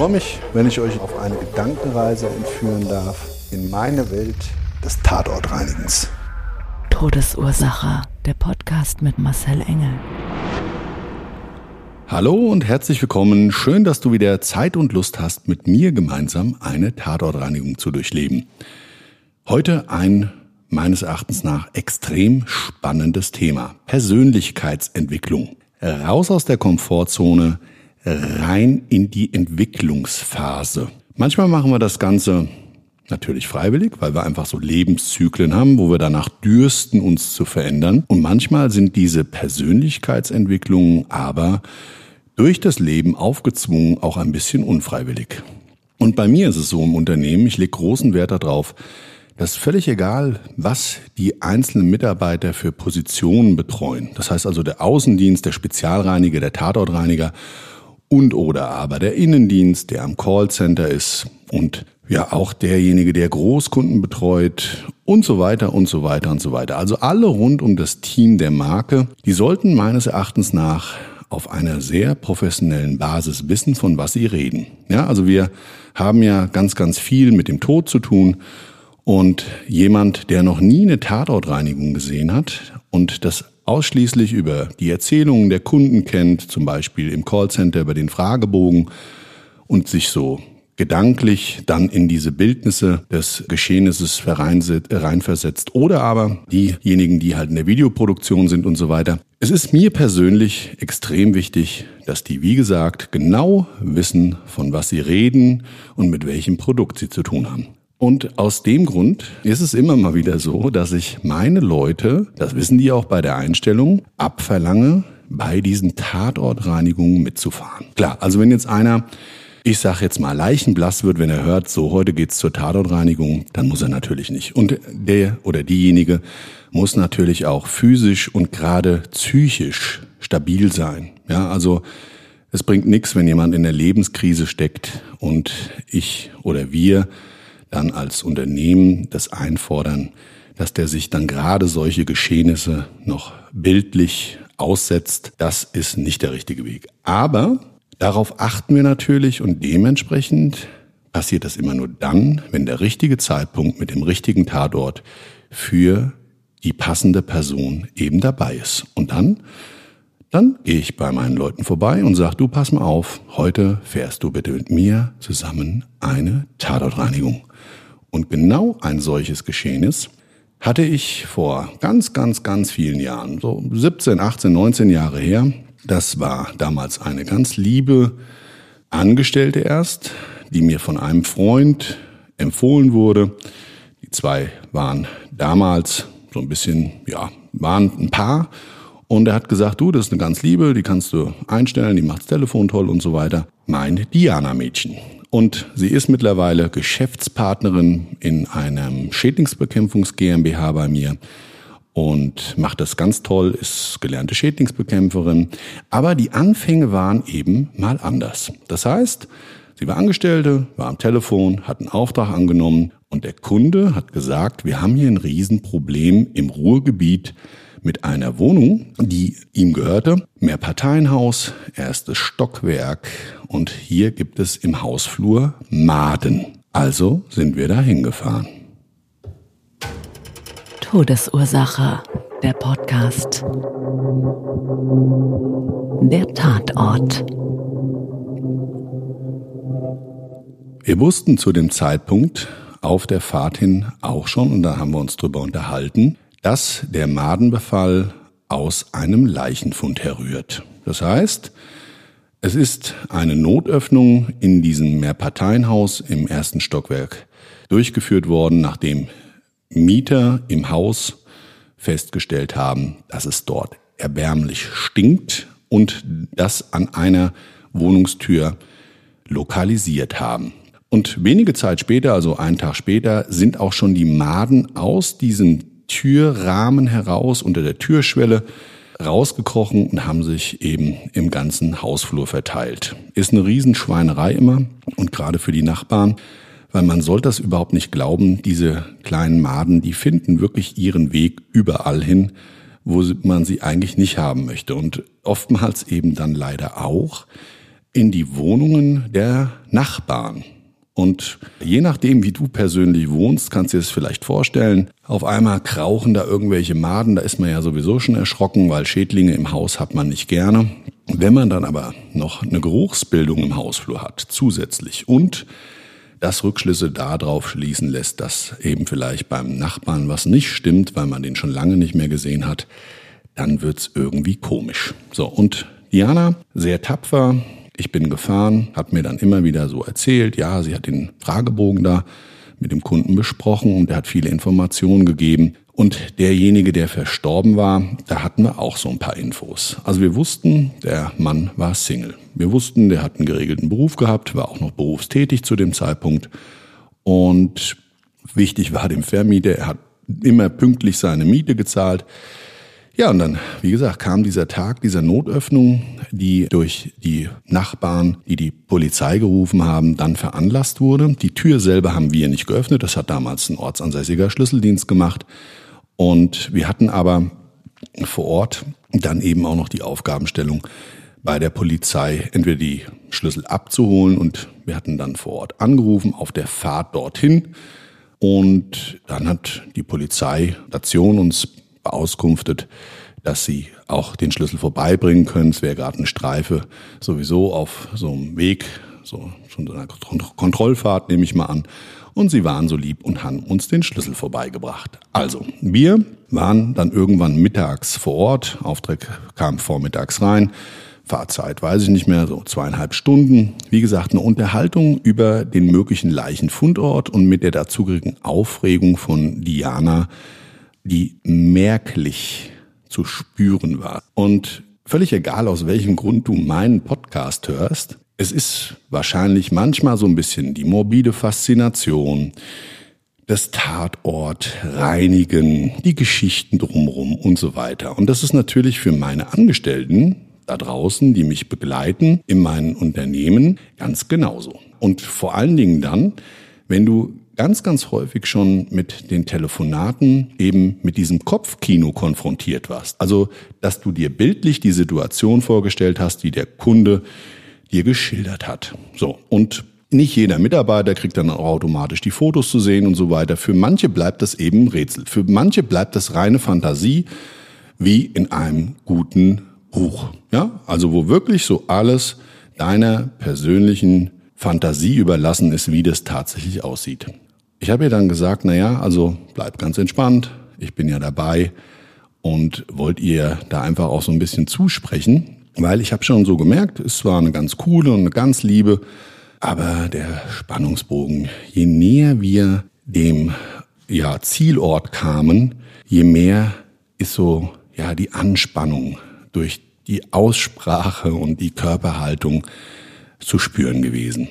Ich freue mich, wenn ich euch auf eine Gedankenreise entführen darf in meine Welt des Tatortreinigens. Todesursache. Der Podcast mit Marcel Engel. Hallo und herzlich willkommen. Schön, dass du wieder Zeit und Lust hast, mit mir gemeinsam eine Tatortreinigung zu durchleben. Heute ein meines Erachtens nach extrem spannendes Thema. Persönlichkeitsentwicklung. Raus aus der Komfortzone, rein in die Entwicklungsphase. Manchmal machen wir das Ganze natürlich freiwillig, weil wir einfach so Lebenszyklen haben, wo wir danach dürsten, uns zu verändern. Und manchmal sind diese Persönlichkeitsentwicklungen aber durch das Leben aufgezwungen, auch ein bisschen unfreiwillig. Und bei mir ist es so im Unternehmen, ich lege großen Wert darauf, dass völlig egal, was die einzelnen Mitarbeiter für Positionen betreuen. Das heißt also der Außendienst, der Spezialreiniger, der Tatortreiniger und oder aber der Innendienst, der am Callcenter ist und ja auch derjenige, der Großkunden betreut und so weiter und so weiter und so weiter. Also alle rund um das Team der Marke, die sollten meines Erachtens nach auf einer sehr professionellen Basis wissen, von was sie reden. Ja, also wir haben ja ganz, ganz viel mit dem Tod zu tun. Und jemand, der noch nie eine Tatortreinigung gesehen hat und das ausschließlich über die Erzählungen der Kunden kennt, zum Beispiel im Callcenter über den Fragebogen und sich so gedanklich dann in diese Bildnisse des Geschehnisses reinversetzt oder aber diejenigen, die halt in der Videoproduktion sind und so weiter. Es ist mir persönlich extrem wichtig, dass die, wie gesagt, genau wissen, von was sie reden und mit welchem Produkt sie zu tun haben. Und aus dem Grund ist es immer mal wieder so, dass ich meine Leute, das wissen die auch bei der Einstellung, abverlange, bei diesen Tatortreinigungen mitzufahren. Klar, also wenn jetzt einer ich sag jetzt mal, leichenblass wird, wenn er hört, so heute geht's zur Tatortreinigung, dann muss er natürlich nicht. Und der oder diejenige muss natürlich auch physisch und gerade psychisch stabil sein. Ja, also es bringt nichts, wenn jemand in der Lebenskrise steckt und ich oder wir dann als Unternehmen das einfordern, dass der sich dann gerade solche Geschehnisse noch bildlich aussetzt. Das ist nicht der richtige Weg. Aber Darauf achten wir natürlich und dementsprechend passiert das immer nur dann, wenn der richtige Zeitpunkt mit dem richtigen Tatort für die passende Person eben dabei ist. Und dann, dann gehe ich bei meinen Leuten vorbei und sage, du pass mal auf, heute fährst du bitte mit mir zusammen eine Tatortreinigung. Und genau ein solches Geschehnis hatte ich vor ganz, ganz, ganz vielen Jahren, so 17, 18, 19 Jahre her, das war damals eine ganz liebe Angestellte erst, die mir von einem Freund empfohlen wurde. Die zwei waren damals so ein bisschen, ja, waren ein Paar. Und er hat gesagt, du, das ist eine ganz liebe, die kannst du einstellen, die macht das Telefon toll und so weiter. Mein Diana-Mädchen. Und sie ist mittlerweile Geschäftspartnerin in einem Schädlingsbekämpfungs GmbH bei mir und macht das ganz toll, ist gelernte Schädlingsbekämpferin. Aber die Anfänge waren eben mal anders. Das heißt, sie war Angestellte, war am Telefon, hat einen Auftrag angenommen und der Kunde hat gesagt, wir haben hier ein Riesenproblem im Ruhrgebiet mit einer Wohnung, die ihm gehörte. Mehr Parteienhaus, erstes Stockwerk und hier gibt es im Hausflur Maden. Also sind wir da hingefahren. Todesursache, der Podcast. Der Tatort. Wir wussten zu dem Zeitpunkt auf der Fahrt hin auch schon, und da haben wir uns drüber unterhalten, dass der Madenbefall aus einem Leichenfund herrührt. Das heißt, es ist eine Notöffnung in diesem Mehrparteienhaus im ersten Stockwerk durchgeführt worden, nachdem Mieter im Haus festgestellt haben, dass es dort erbärmlich stinkt und das an einer Wohnungstür lokalisiert haben. Und wenige Zeit später, also einen Tag später, sind auch schon die Maden aus diesem Türrahmen heraus unter der Türschwelle rausgekrochen und haben sich eben im ganzen Hausflur verteilt. Ist eine Riesenschweinerei immer und gerade für die Nachbarn, weil man sollte das überhaupt nicht glauben, diese kleinen Maden, die finden wirklich ihren Weg überall hin, wo man sie eigentlich nicht haben möchte und oftmals eben dann leider auch in die Wohnungen der Nachbarn. Und je nachdem, wie du persönlich wohnst, kannst du dir das vielleicht vorstellen. Auf einmal krauchen da irgendwelche Maden, da ist man ja sowieso schon erschrocken, weil Schädlinge im Haus hat man nicht gerne. Wenn man dann aber noch eine Geruchsbildung im Hausflur hat, zusätzlich und das Rückschlüsse darauf schließen lässt, dass eben vielleicht beim Nachbarn was nicht stimmt, weil man den schon lange nicht mehr gesehen hat, dann wird's irgendwie komisch. So, und Diana, sehr tapfer, ich bin gefahren, hat mir dann immer wieder so erzählt, ja, sie hat den Fragebogen da mit dem Kunden besprochen und er hat viele Informationen gegeben. Und derjenige, der verstorben war, da hatten wir auch so ein paar Infos. Also wir wussten, der Mann war Single. Wir wussten, der hat einen geregelten Beruf gehabt, war auch noch berufstätig zu dem Zeitpunkt. Und wichtig war dem Vermieter, er hat immer pünktlich seine Miete gezahlt. Ja, und dann, wie gesagt, kam dieser Tag dieser Notöffnung, die durch die Nachbarn, die die Polizei gerufen haben, dann veranlasst wurde. Die Tür selber haben wir nicht geöffnet. Das hat damals ein ortsansässiger Schlüsseldienst gemacht. Und wir hatten aber vor Ort dann eben auch noch die Aufgabenstellung, bei der Polizei entweder die Schlüssel abzuholen und wir hatten dann vor Ort angerufen auf der Fahrt dorthin. Und dann hat die Polizeistation uns beauskunftet, dass sie auch den Schlüssel vorbeibringen können. Es wäre gerade eine Streife sowieso auf so einem Weg, so schon so einer Kontrollfahrt nehme ich mal an. Und sie waren so lieb und haben uns den Schlüssel vorbeigebracht. Also, wir waren dann irgendwann mittags vor Ort. Auftrag kam vormittags rein. Fahrzeit weiß ich nicht mehr, so zweieinhalb Stunden. Wie gesagt, eine Unterhaltung über den möglichen Leichenfundort und mit der dazugehörigen Aufregung von Diana die merklich zu spüren war. Und völlig egal, aus welchem Grund du meinen Podcast hörst, es ist wahrscheinlich manchmal so ein bisschen die morbide Faszination, das Tatort reinigen, die Geschichten drumherum und so weiter. Und das ist natürlich für meine Angestellten da draußen, die mich begleiten in meinen Unternehmen, ganz genauso. Und vor allen Dingen dann, wenn du ganz, ganz häufig schon mit den Telefonaten eben mit diesem Kopfkino konfrontiert warst. Also, dass du dir bildlich die Situation vorgestellt hast, die der Kunde dir geschildert hat. So. Und nicht jeder Mitarbeiter kriegt dann auch automatisch die Fotos zu sehen und so weiter. Für manche bleibt das eben Rätsel. Für manche bleibt das reine Fantasie, wie in einem guten Buch. Ja, also wo wirklich so alles deiner persönlichen Fantasie überlassen ist, wie das tatsächlich aussieht. Ich habe ihr dann gesagt, na ja, also bleibt ganz entspannt, ich bin ja dabei und wollt ihr da einfach auch so ein bisschen zusprechen, weil ich habe schon so gemerkt, es war eine ganz coole und eine ganz liebe, aber der Spannungsbogen, je näher wir dem ja, Zielort kamen, je mehr ist so ja die Anspannung durch die Aussprache und die Körperhaltung zu spüren gewesen.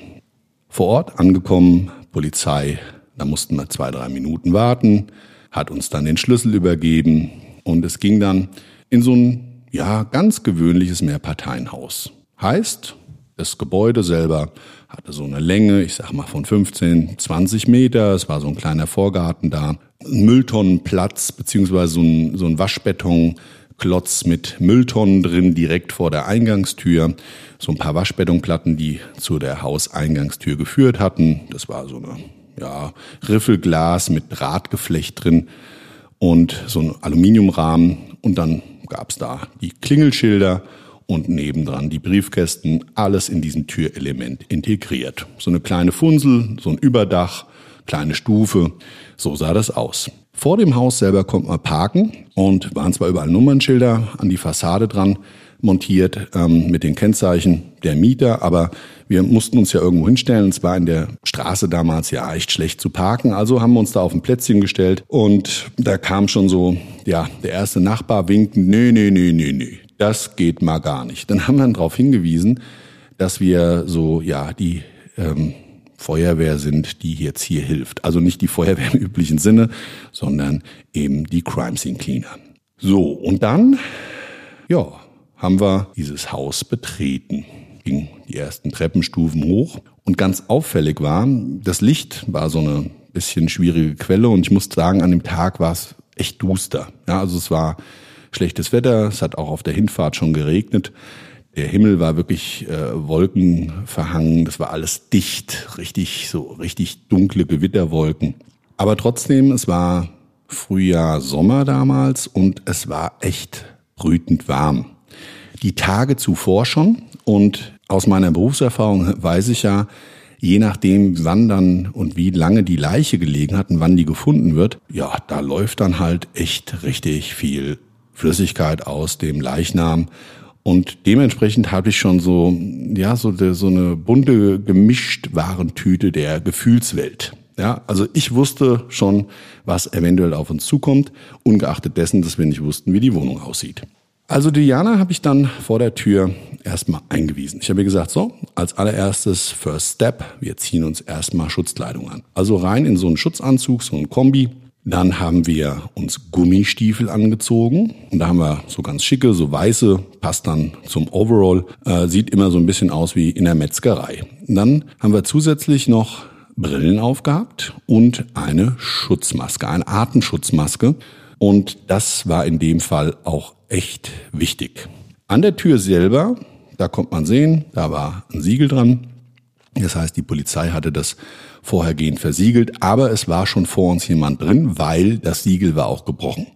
Vor Ort angekommen, Polizei da mussten wir zwei, drei Minuten warten, hat uns dann den Schlüssel übergeben und es ging dann in so ein, ja, ganz gewöhnliches Mehrparteienhaus. Heißt, das Gebäude selber hatte so eine Länge, ich sag mal von 15, 20 Meter. Es war so ein kleiner Vorgarten da. Ein Mülltonnenplatz, beziehungsweise so ein, so ein Waschbetonklotz mit Mülltonnen drin, direkt vor der Eingangstür. So ein paar Waschbetonplatten, die zu der Hauseingangstür geführt hatten. Das war so eine ja, Riffelglas mit Drahtgeflecht drin und so ein Aluminiumrahmen. Und dann gab's da die Klingelschilder und nebendran die Briefkästen, alles in diesem Türelement integriert. So eine kleine Funsel, so ein Überdach, kleine Stufe, so sah das aus. Vor dem Haus selber kommt man parken und waren zwar überall Nummernschilder an die Fassade dran montiert ähm, mit den Kennzeichen der Mieter, aber wir mussten uns ja irgendwo hinstellen. Es war in der Straße damals ja echt schlecht zu parken, also haben wir uns da auf ein Plätzchen gestellt und da kam schon so, ja, der erste Nachbar winkend, nö, nö, nö, nö, nö, das geht mal gar nicht. Dann haben wir darauf hingewiesen, dass wir so, ja, die ähm, Feuerwehr sind, die jetzt hier hilft. Also nicht die Feuerwehr im üblichen Sinne, sondern eben die Crime Scene Cleaner. So, und dann, ja, haben wir dieses Haus betreten. Ging die ersten Treppenstufen hoch. Und ganz auffällig war, das Licht war so eine bisschen schwierige Quelle und ich muss sagen, an dem Tag war es echt duster. Ja, also es war schlechtes Wetter, es hat auch auf der Hinfahrt schon geregnet. Der Himmel war wirklich äh, wolkenverhangen, das war alles dicht, richtig so richtig dunkle Gewitterwolken. Aber trotzdem, es war Frühjahr, Sommer damals und es war echt brütend warm. Die Tage zuvor schon und aus meiner Berufserfahrung weiß ich ja, je nachdem, wann dann und wie lange die Leiche gelegen hat und wann die gefunden wird, ja, da läuft dann halt echt richtig viel Flüssigkeit aus dem Leichnam und dementsprechend habe ich schon so, ja, so, so eine bunte gemischt Warentüte der Gefühlswelt. Ja, also ich wusste schon, was eventuell auf uns zukommt, ungeachtet dessen, dass wir nicht wussten, wie die Wohnung aussieht. Also Diana habe ich dann vor der Tür erstmal eingewiesen. Ich habe ihr gesagt, so, als allererstes First Step, wir ziehen uns erstmal Schutzkleidung an. Also rein in so einen Schutzanzug, so ein Kombi, dann haben wir uns Gummistiefel angezogen und da haben wir so ganz schicke, so weiße, passt dann zum Overall, äh, sieht immer so ein bisschen aus wie in der Metzgerei. Und dann haben wir zusätzlich noch Brillen aufgehabt und eine Schutzmaske, eine Artenschutzmaske. Und das war in dem Fall auch echt wichtig. An der Tür selber, da kommt man sehen, da war ein Siegel dran. Das heißt, die Polizei hatte das vorhergehend versiegelt, aber es war schon vor uns jemand drin, weil das Siegel war auch gebrochen.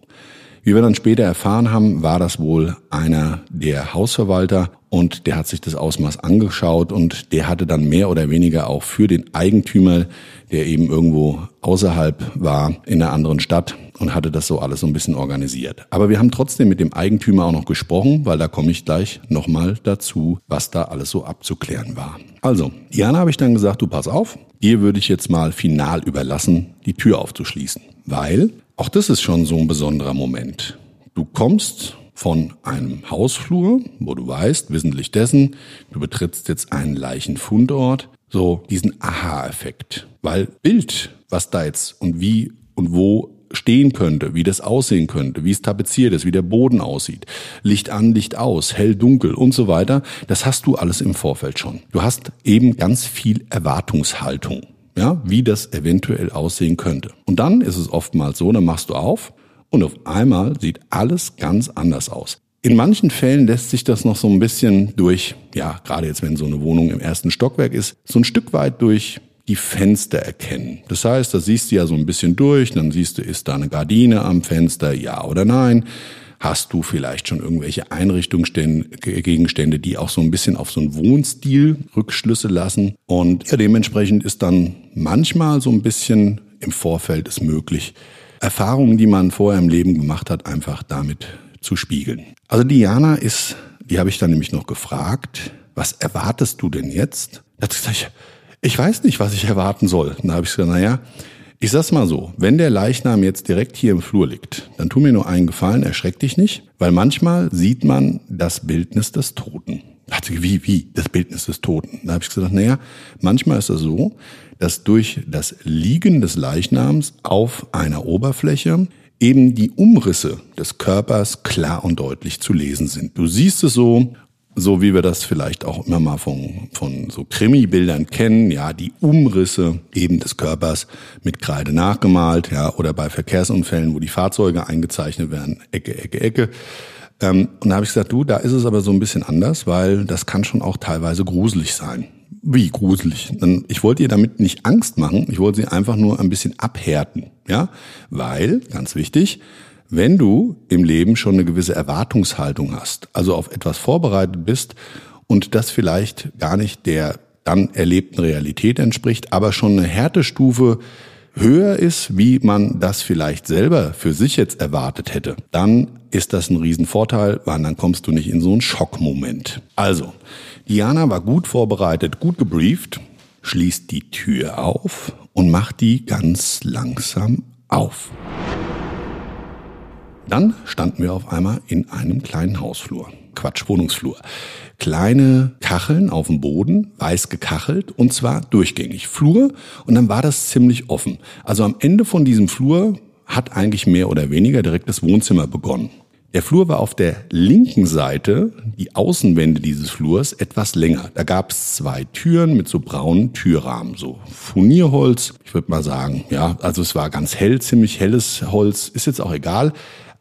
Wie wir dann später erfahren haben, war das wohl einer der Hausverwalter und der hat sich das Ausmaß angeschaut und der hatte dann mehr oder weniger auch für den Eigentümer, der eben irgendwo außerhalb war, in einer anderen Stadt und hatte das so alles so ein bisschen organisiert. Aber wir haben trotzdem mit dem Eigentümer auch noch gesprochen, weil da komme ich gleich nochmal dazu, was da alles so abzuklären war. Also, Diana habe ich dann gesagt, du pass auf, dir würde ich jetzt mal final überlassen, die Tür aufzuschließen. Weil auch das ist schon so ein besonderer Moment. Du kommst von einem Hausflur, wo du weißt, wissentlich dessen, du betrittst jetzt einen Leichenfundort, so diesen Aha-Effekt. Weil Bild, was da jetzt und wie und wo stehen könnte, wie das aussehen könnte, wie es tapeziert ist, wie der Boden aussieht, Licht an, Licht aus, hell, dunkel und so weiter, das hast du alles im Vorfeld schon. Du hast eben ganz viel Erwartungshaltung ja, wie das eventuell aussehen könnte. Und dann ist es oftmals so, dann machst du auf und auf einmal sieht alles ganz anders aus. In manchen Fällen lässt sich das noch so ein bisschen durch, ja, gerade jetzt, wenn so eine Wohnung im ersten Stockwerk ist, so ein Stück weit durch die Fenster erkennen. Das heißt, da siehst du ja so ein bisschen durch, dann siehst du, ist da eine Gardine am Fenster, ja oder nein. Hast du vielleicht schon irgendwelche Einrichtungsgegenstände, die auch so ein bisschen auf so einen Wohnstil Rückschlüsse lassen? Und ja, dementsprechend ist dann manchmal so ein bisschen im Vorfeld es möglich, Erfahrungen, die man vorher im Leben gemacht hat, einfach damit zu spiegeln. Also Diana ist, die habe ich dann nämlich noch gefragt, was erwartest du denn jetzt? Da hat sie gesagt, ich weiß nicht, was ich erwarten soll. Dann habe ich gesagt, naja, ich sag's mal so, wenn der Leichnam jetzt direkt hier im Flur liegt, dann tu mir nur einen Gefallen, erschreck dich nicht, weil manchmal sieht man das Bildnis des Toten. Dachte, wie, wie, das Bildnis des Toten? Da habe ich gesagt, naja, manchmal ist es so, dass durch das Liegen des Leichnams auf einer Oberfläche eben die Umrisse des Körpers klar und deutlich zu lesen sind. Du siehst es so so wie wir das vielleicht auch immer mal von, von so Krimi-Bildern kennen, ja, die Umrisse eben des Körpers mit Kreide nachgemalt, ja, oder bei Verkehrsunfällen, wo die Fahrzeuge eingezeichnet werden, Ecke, Ecke, Ecke. Ähm, und da habe ich gesagt, du, da ist es aber so ein bisschen anders, weil das kann schon auch teilweise gruselig sein. Wie gruselig? Ich wollte ihr damit nicht Angst machen, ich wollte sie einfach nur ein bisschen abhärten, ja, weil, ganz wichtig, Wenn du im Leben schon eine gewisse Erwartungshaltung hast, also auf etwas vorbereitet bist und das vielleicht gar nicht der dann erlebten Realität entspricht, aber schon eine Härtestufe höher ist, wie man das vielleicht selber für sich jetzt erwartet hätte, dann ist das ein Riesenvorteil, weil dann kommst du nicht in so einen Schockmoment. Also, Diana war gut vorbereitet, gut gebrieft, schließt die Tür auf und macht die ganz langsam auf. Dann standen wir auf einmal in einem kleinen Hausflur. Quatsch, Wohnungsflur. Kleine Kacheln auf dem Boden, weiß gekachelt und zwar durchgängig. Flur und dann war das ziemlich offen. Also am Ende von diesem Flur hat eigentlich mehr oder weniger direkt das Wohnzimmer begonnen. Der Flur war auf der linken Seite, die Außenwände dieses Flurs, etwas länger. Da gab es zwei Türen mit so braunen Türrahmen, so Furnierholz. Ich würde mal sagen, ja, also es war ganz hell, ziemlich helles Holz, ist jetzt auch egal.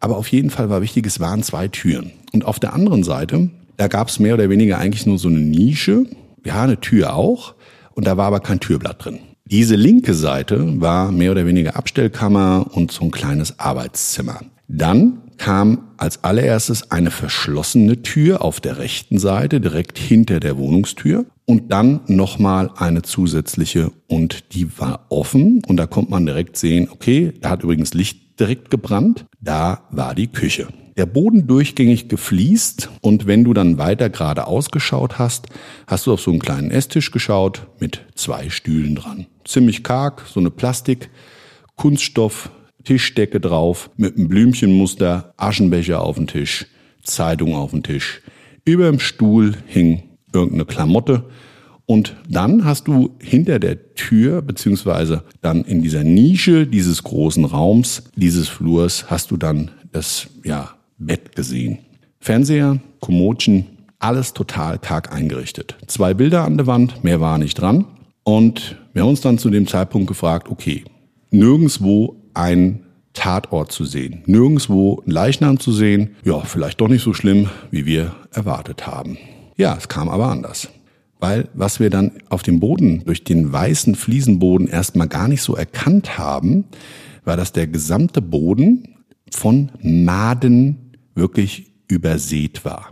Aber auf jeden Fall war wichtig, es waren zwei Türen. Und auf der anderen Seite, da gab es mehr oder weniger eigentlich nur so eine Nische, ja, eine Tür auch, und da war aber kein Türblatt drin. Diese linke Seite war mehr oder weniger Abstellkammer und so ein kleines Arbeitszimmer. Dann kam als allererstes eine verschlossene Tür auf der rechten Seite, direkt hinter der Wohnungstür. Und dann nochmal eine zusätzliche und die war offen. Und da konnte man direkt sehen, okay, da hat übrigens Licht direkt gebrannt. Da war die Küche. Der Boden durchgängig gefliest und wenn du dann weiter gerade ausgeschaut hast, hast du auf so einen kleinen Esstisch geschaut mit zwei Stühlen dran. Ziemlich karg, so eine Plastik, Kunststoff, Tischdecke drauf mit einem Blümchenmuster, Aschenbecher auf dem Tisch, Zeitung auf dem Tisch. Über dem Stuhl hing irgendeine Klamotte. Und dann hast du hinter der Tür, beziehungsweise dann in dieser Nische dieses großen Raums, dieses Flurs, hast du dann das, ja, Bett gesehen. Fernseher, Kommodchen, alles total karg eingerichtet. Zwei Bilder an der Wand, mehr war nicht dran. Und wir haben uns dann zu dem Zeitpunkt gefragt, okay, nirgendswo ein Tatort zu sehen. Nirgendwo ein Leichnam zu sehen. Ja, vielleicht doch nicht so schlimm, wie wir erwartet haben. Ja, es kam aber anders. Weil was wir dann auf dem Boden durch den weißen Fliesenboden erstmal gar nicht so erkannt haben, war, dass der gesamte Boden von Maden wirklich übersät war.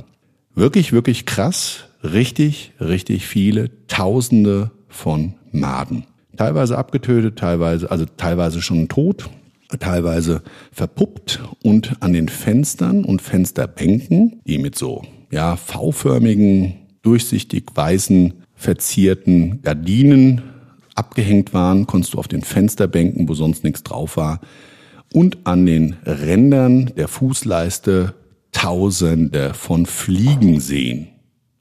Wirklich, wirklich krass. Richtig, richtig viele Tausende von Maden. Teilweise abgetötet, teilweise, also teilweise schon tot, teilweise verpuppt und an den Fenstern und Fensterbänken, die mit so, ja, V-förmigen, durchsichtig weißen, verzierten Gardinen abgehängt waren, konntest du auf den Fensterbänken, wo sonst nichts drauf war, und an den Rändern der Fußleiste Tausende von Fliegen sehen.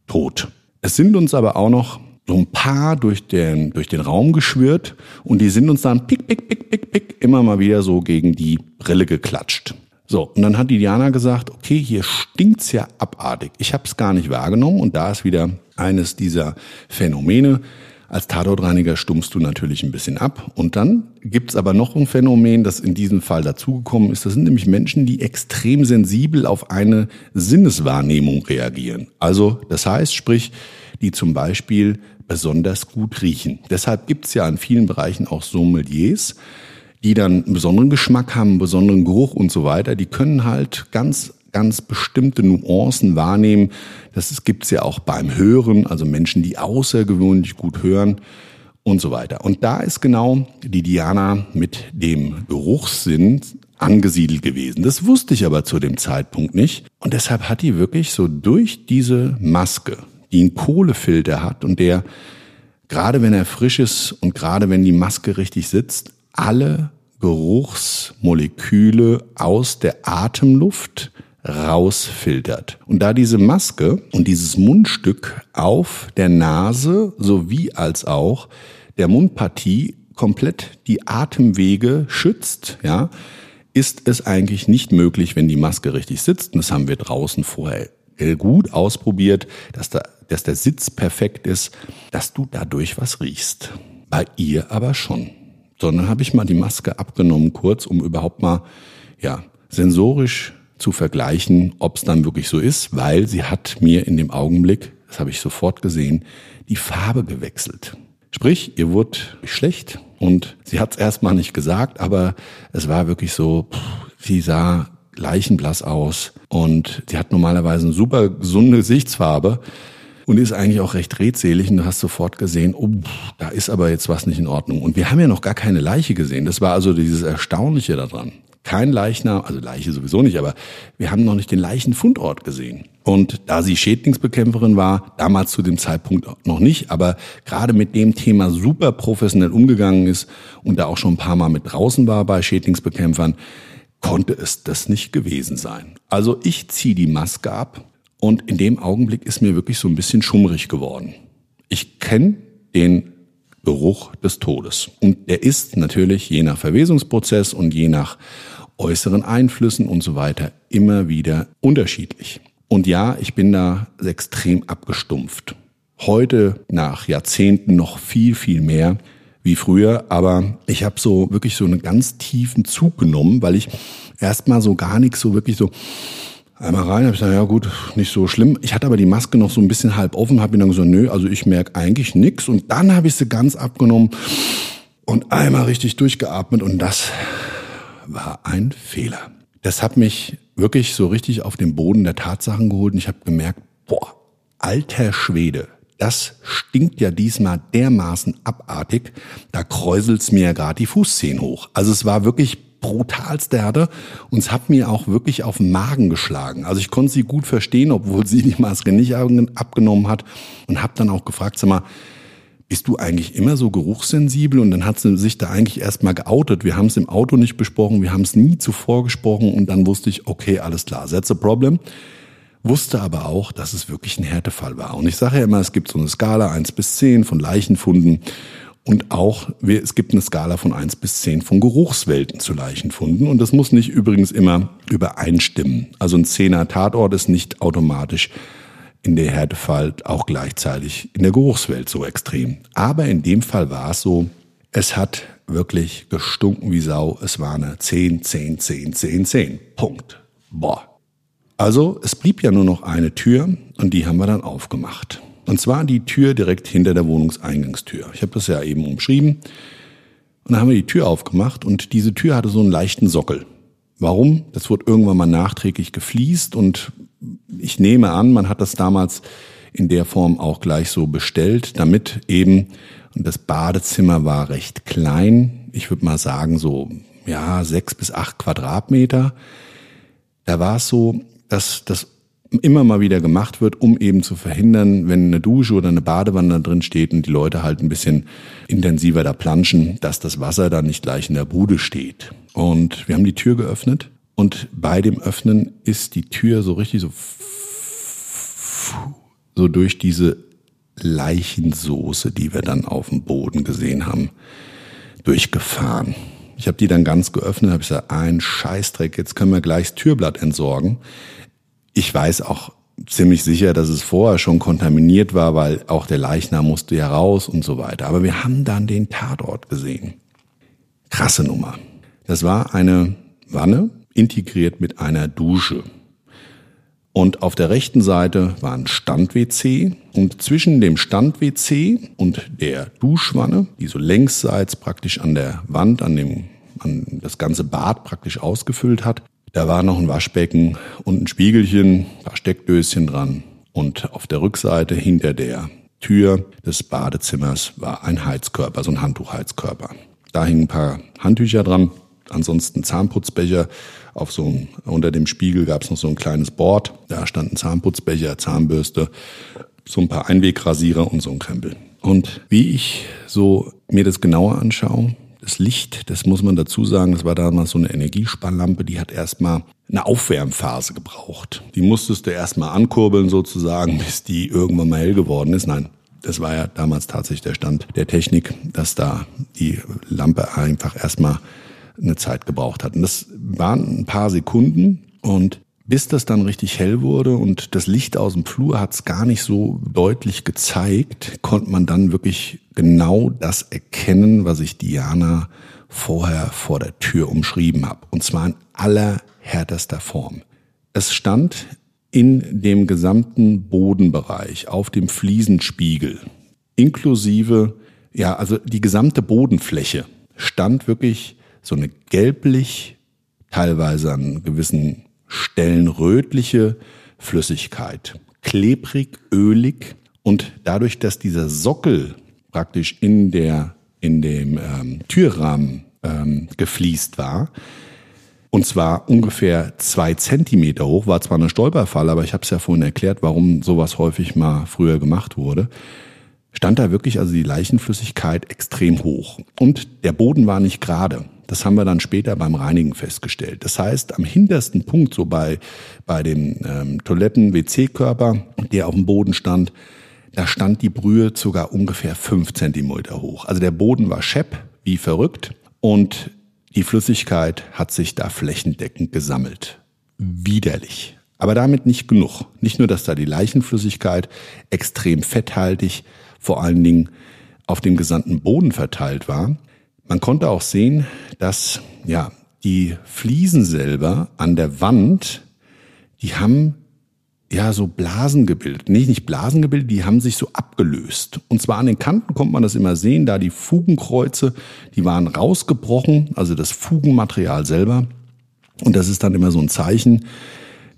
Tot. Es sind uns aber auch noch so ein paar durch den, durch den Raum geschwirrt und die sind uns dann pick, pick, pick, pick, pick immer mal wieder so gegen die Brille geklatscht. So, und dann hat die Diana gesagt, okay, hier stinkt's ja abartig. Ich habe es gar nicht wahrgenommen und da ist wieder eines dieser Phänomene. Als Tatortreiniger stummst du natürlich ein bisschen ab. Und dann gibt's aber noch ein Phänomen, das in diesem Fall dazugekommen ist. Das sind nämlich Menschen, die extrem sensibel auf eine Sinneswahrnehmung reagieren. Also das heißt, sprich, die zum Beispiel besonders gut riechen. Deshalb gibt's ja in vielen Bereichen auch Sommeliers, die dann einen besonderen Geschmack haben, einen besonderen Geruch und so weiter. Die können halt ganz ganz bestimmte Nuancen wahrnehmen. Das gibt's ja auch beim Hören, also Menschen, die außergewöhnlich gut hören und so weiter. Und da ist genau die Diana mit dem Geruchssinn angesiedelt gewesen. Das wusste ich aber zu dem Zeitpunkt nicht. Und deshalb hat die wirklich so durch diese Maske, die einen Kohlefilter hat und der, gerade wenn er frisch ist und gerade wenn die Maske richtig sitzt, alle Geruchsmoleküle aus der Atemluft rausfiltert. Und da diese Maske und dieses Mundstück auf der Nase sowie als auch der Mundpartie komplett die Atemwege schützt, ja, ist es eigentlich nicht möglich, wenn die Maske richtig sitzt. Und das haben wir draußen vorher gut ausprobiert, dass, da, dass der Sitz perfekt ist, dass du dadurch was riechst. Bei ihr aber schon. Sondern habe ich mal die Maske abgenommen kurz, um überhaupt mal ja sensorisch zu vergleichen, ob es dann wirklich so ist, weil sie hat mir in dem Augenblick, das habe ich sofort gesehen, die Farbe gewechselt. Sprich, ihr wurde schlecht und sie hat es erstmal nicht gesagt, aber es war wirklich so, pff, sie sah leichenblass aus und die hat normalerweise eine super gesunde Gesichtsfarbe und ist eigentlich auch recht redselig und du hast sofort gesehen, oh, da ist aber jetzt was nicht in Ordnung. Und wir haben ja noch gar keine Leiche gesehen. Das war also dieses Erstaunliche daran. Kein Leichnam, also Leiche sowieso nicht, aber wir haben noch nicht den Leichenfundort gesehen. Und da sie Schädlingsbekämpferin war, damals zu dem Zeitpunkt noch nicht, aber gerade mit dem Thema super professionell umgegangen ist und da auch schon ein paar Mal mit draußen war bei Schädlingsbekämpfern, konnte es das nicht gewesen sein. Also ich ziehe die Maske ab und in dem Augenblick ist mir wirklich so ein bisschen schummrig geworden. Ich kenne den Geruch des Todes. Und der ist natürlich je nach Verwesungsprozess und je nach äußeren Einflüssen und so weiter immer wieder unterschiedlich. Und ja, ich bin da extrem abgestumpft. Heute nach Jahrzehnten noch viel, viel mehr wie früher, aber ich habe so wirklich so einen ganz tiefen Zug genommen, weil ich erstmal so gar nichts so wirklich so einmal rein, habe ich gesagt, ja gut, nicht so schlimm. Ich hatte aber die Maske noch so ein bisschen halb offen, habe mir dann gesagt, nö, also ich merke eigentlich nichts und dann habe ich sie ganz abgenommen und einmal richtig durchgeatmet und das war ein Fehler. Das hat mich wirklich so richtig auf den Boden der Tatsachen geholt und ich habe gemerkt, boah, alter Schwede, das stinkt ja diesmal dermaßen abartig, da kräuselt's mir ja gerade die Fußzehen hoch. Also es war wirklich brutalste Härte und es hat mir auch wirklich auf den Magen geschlagen. Also ich konnte sie gut verstehen, obwohl sie die Maske nicht abgenommen hat und habe dann auch gefragt, sag mal, bist du eigentlich immer so geruchssensibel? Und dann hat sie sich da eigentlich erstmal geoutet. Wir haben es im Auto nicht besprochen, wir haben es nie zuvor gesprochen und dann wusste ich, okay, alles klar, that's a problem. Wusste aber auch, dass es wirklich ein Härtefall war. Und ich sage ja immer, es gibt so eine Skala eins bis zehn von Leichenfunden. Und auch, es gibt eine Skala von eins bis zehn von Geruchswelten zu Leichenfunden. Und das muss nicht übrigens immer übereinstimmen. Also ein Zehner Tatort ist nicht automatisch in der Härtefall auch gleichzeitig in der Geruchswelt so extrem. Aber in dem Fall war es so, es hat wirklich gestunken wie Sau. Es war eine 10, 10, 10, 10, 10. Punkt. Boah. Also es blieb ja nur noch eine Tür und die haben wir dann aufgemacht. Und zwar die Tür direkt hinter der Wohnungseingangstür. Ich habe das ja eben umschrieben. Und dann haben wir die Tür aufgemacht und diese Tür hatte so einen leichten Sockel. Warum? Das wurde irgendwann mal nachträglich gefliest und ich nehme an, man hat das damals in der Form auch gleich so bestellt, damit eben, und das Badezimmer war recht klein, ich würde mal sagen so, ja, sechs bis acht Quadratmeter. Da war es so, dass das immer mal wieder gemacht wird, um eben zu verhindern, wenn eine Dusche oder eine Badewanne drin steht und die Leute halt ein bisschen intensiver da planschen, dass das Wasser dann nicht gleich in der Bude steht. Und wir haben die Tür geöffnet und bei dem Öffnen ist die Tür so richtig so so durch diese Leichensoße, die wir dann auf dem Boden gesehen haben, durchgefahren. Ich habe die dann ganz geöffnet, habe gesagt, ein Scheißdreck, jetzt können wir gleich das Türblatt entsorgen. Ich weiß auch ziemlich sicher, dass es vorher schon kontaminiert war, weil auch der Leichnam musste ja raus und so weiter. Aber wir haben dann den Tatort gesehen. Krasse Nummer. Das war eine Wanne integriert mit einer Dusche. Und auf der rechten Seite war ein Stand-WC und zwischen dem Stand-WC und der Duschwanne, die so längsseits praktisch an der Wand, an dem, an das ganze Bad praktisch ausgefüllt hat, da war noch ein Waschbecken und ein Spiegelchen, ein paar Steckdöschen dran. Und auf der Rückseite hinter der Tür des Badezimmers war ein Heizkörper, so ein Handtuchheizkörper. Da hingen ein paar Handtücher dran, ansonsten Zahnputzbecher. Auf so ein, unter dem Spiegel gab es noch so ein kleines Board. Da standen Zahnputzbecher, Zahnbürste, so ein paar Einwegrasierer und so ein Krempel. Und wie ich so mir das genauer anschaue, das Licht, das muss man dazu sagen, das war damals so eine Energiesparlampe, die hat erstmal eine Aufwärmphase gebraucht. Die musstest du erstmal ankurbeln sozusagen, bis die irgendwann mal hell geworden ist. Nein, das war ja damals tatsächlich der Stand der Technik, dass da die Lampe einfach erstmal eine Zeit gebraucht hat. Und das waren ein paar Sekunden und bis das dann richtig hell wurde und das Licht aus dem Flur hat es gar nicht so deutlich gezeigt, konnte man dann wirklich genau das erkennen, was ich Diana vorher vor der Tür umschrieben habe. Und zwar in allerhärtester Form. Es stand in dem gesamten Bodenbereich, auf dem Fliesenspiegel, inklusive, ja, also die gesamte Bodenfläche, stand wirklich so eine gelblich teilweise an gewissen Stellen rötliche Flüssigkeit. Klebrig, ölig und dadurch, dass dieser Sockel praktisch in der in dem ähm, Türrahmen ähm, gefliest war, und zwar ungefähr zwei Zentimeter hoch, war zwar eine Stolperfalle, aber ich habe es ja vorhin erklärt, warum sowas häufig mal früher gemacht wurde, stand da wirklich also die Leichenflüssigkeit extrem hoch. Und der Boden war nicht gerade. Das haben wir dann später beim Reinigen festgestellt. Das heißt, am hintersten Punkt, so bei, bei dem ähm, Toiletten-WC-Körper, der auf dem Boden stand, da stand die Brühe sogar ungefähr fünf Zentimeter hoch. Also der Boden war schepp, wie verrückt. Und die Flüssigkeit hat sich da flächendeckend gesammelt. Widerlich. Aber damit nicht genug. Nicht nur, dass da die Leichenflüssigkeit extrem fetthaltig, vor allen Dingen auf dem gesamten Boden verteilt war. Man konnte auch sehen, dass ja die Fliesen selber an der Wand, die haben ja so Blasen gebildet. Nee, nicht Blasen gebildet, die haben sich so abgelöst. Und zwar an den Kanten kommt man das immer sehen, da die Fugenkreuze, die waren rausgebrochen, also das Fugenmaterial selber. Und das ist dann immer so ein Zeichen,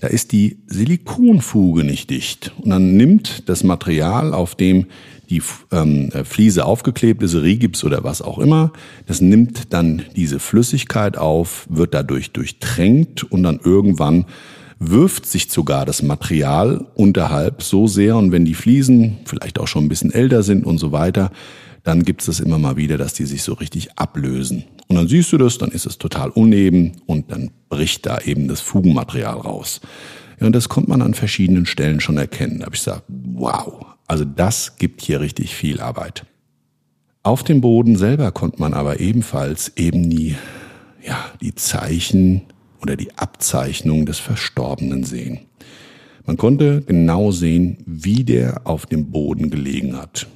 da ist die Silikonfuge nicht dicht. Und dann nimmt das Material, auf dem die ähm, Fliese aufgeklebt ist, Rigips oder was auch immer, das nimmt dann diese Flüssigkeit auf, wird dadurch durchtränkt und dann irgendwann wirft sich sogar das Material unterhalb so sehr und wenn die Fliesen vielleicht auch schon ein bisschen älter sind und so weiter, dann gibt es immer mal wieder, dass die sich so richtig ablösen. Und dann siehst du das, dann ist es total uneben und dann bricht da eben das Fugenmaterial raus. Ja, und das konnte man an verschiedenen Stellen schon erkennen. Da habe ich gesagt, wow, also das gibt hier richtig viel Arbeit. Auf dem Boden selber konnte man aber ebenfalls eben die, ja, die Zeichen oder die Abzeichnung des Verstorbenen sehen. Man konnte genau sehen, wie der auf dem Boden gelegen hat.